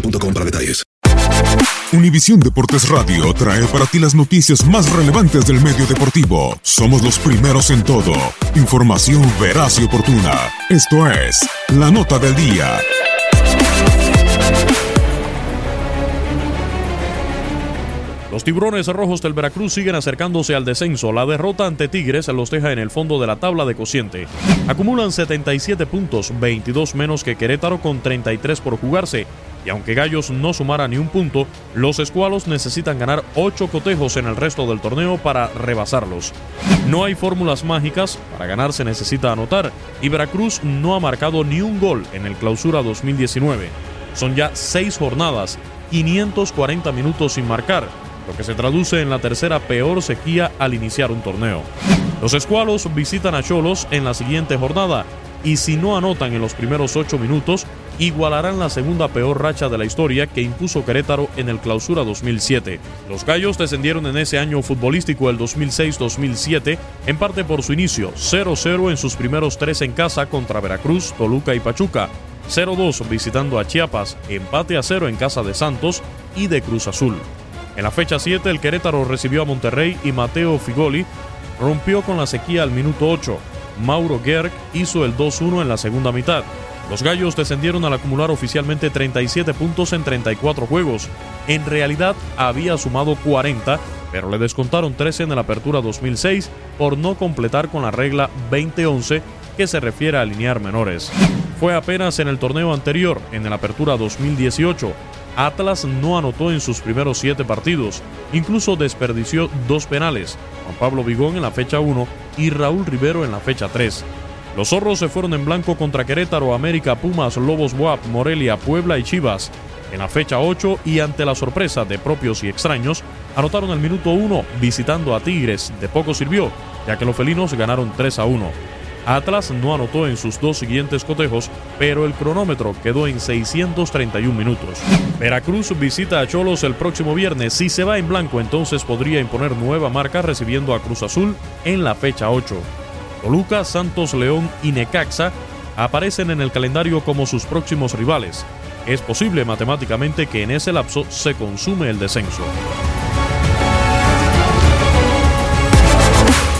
boostmobile.com. Univisión Deportes Radio trae para ti las noticias más relevantes del medio deportivo. Somos los primeros en todo. Información veraz y oportuna. Esto es La Nota del Día. Los tiburones rojos del Veracruz siguen acercándose al descenso. La derrota ante Tigres los deja en el fondo de la tabla de cociente. Acumulan 77 puntos, 22 menos que Querétaro con 33 por jugarse. Y aunque Gallos no sumara ni un punto, los escualos necesitan ganar 8 cotejos en el resto del torneo para rebasarlos. No hay fórmulas mágicas, para ganar se necesita anotar, y Veracruz no ha marcado ni un gol en el clausura 2019. Son ya 6 jornadas, 540 minutos sin marcar, lo que se traduce en la tercera peor sequía al iniciar un torneo. Los escualos visitan a Cholos en la siguiente jornada y si no anotan en los primeros ocho minutos, igualarán la segunda peor racha de la historia que impuso Querétaro en el clausura 2007. Los Gallos descendieron en ese año futbolístico el 2006-2007, en parte por su inicio, 0-0 en sus primeros tres en casa contra Veracruz, Toluca y Pachuca, 0-2 visitando a Chiapas, empate a 0 en casa de Santos y de Cruz Azul. En la fecha 7 el Querétaro recibió a Monterrey y Mateo Figoli rompió con la sequía al minuto 8. Mauro Gerg hizo el 2-1 en la segunda mitad. Los Gallos descendieron al acumular oficialmente 37 puntos en 34 juegos. En realidad había sumado 40, pero le descontaron 13 en la apertura 2006 por no completar con la regla 2011 que se refiere a alinear menores. Fue apenas en el torneo anterior, en la apertura 2018, Atlas no anotó en sus primeros siete partidos, incluso desperdició dos penales, Juan Pablo Vigón en la fecha 1 y Raúl Rivero en la fecha 3. Los zorros se fueron en blanco contra Querétaro, América, Pumas, Lobos Buap, Morelia, Puebla y Chivas. En la fecha 8 y ante la sorpresa de propios y extraños, anotaron el minuto 1 visitando a Tigres. De poco sirvió, ya que los felinos ganaron 3 a 1. Atlas no anotó en sus dos siguientes cotejos, pero el cronómetro quedó en 631 minutos. Veracruz visita a Cholos el próximo viernes. Si se va en blanco, entonces podría imponer nueva marca recibiendo a Cruz Azul en la fecha 8. Toluca, Santos, León y Necaxa aparecen en el calendario como sus próximos rivales. Es posible matemáticamente que en ese lapso se consume el descenso.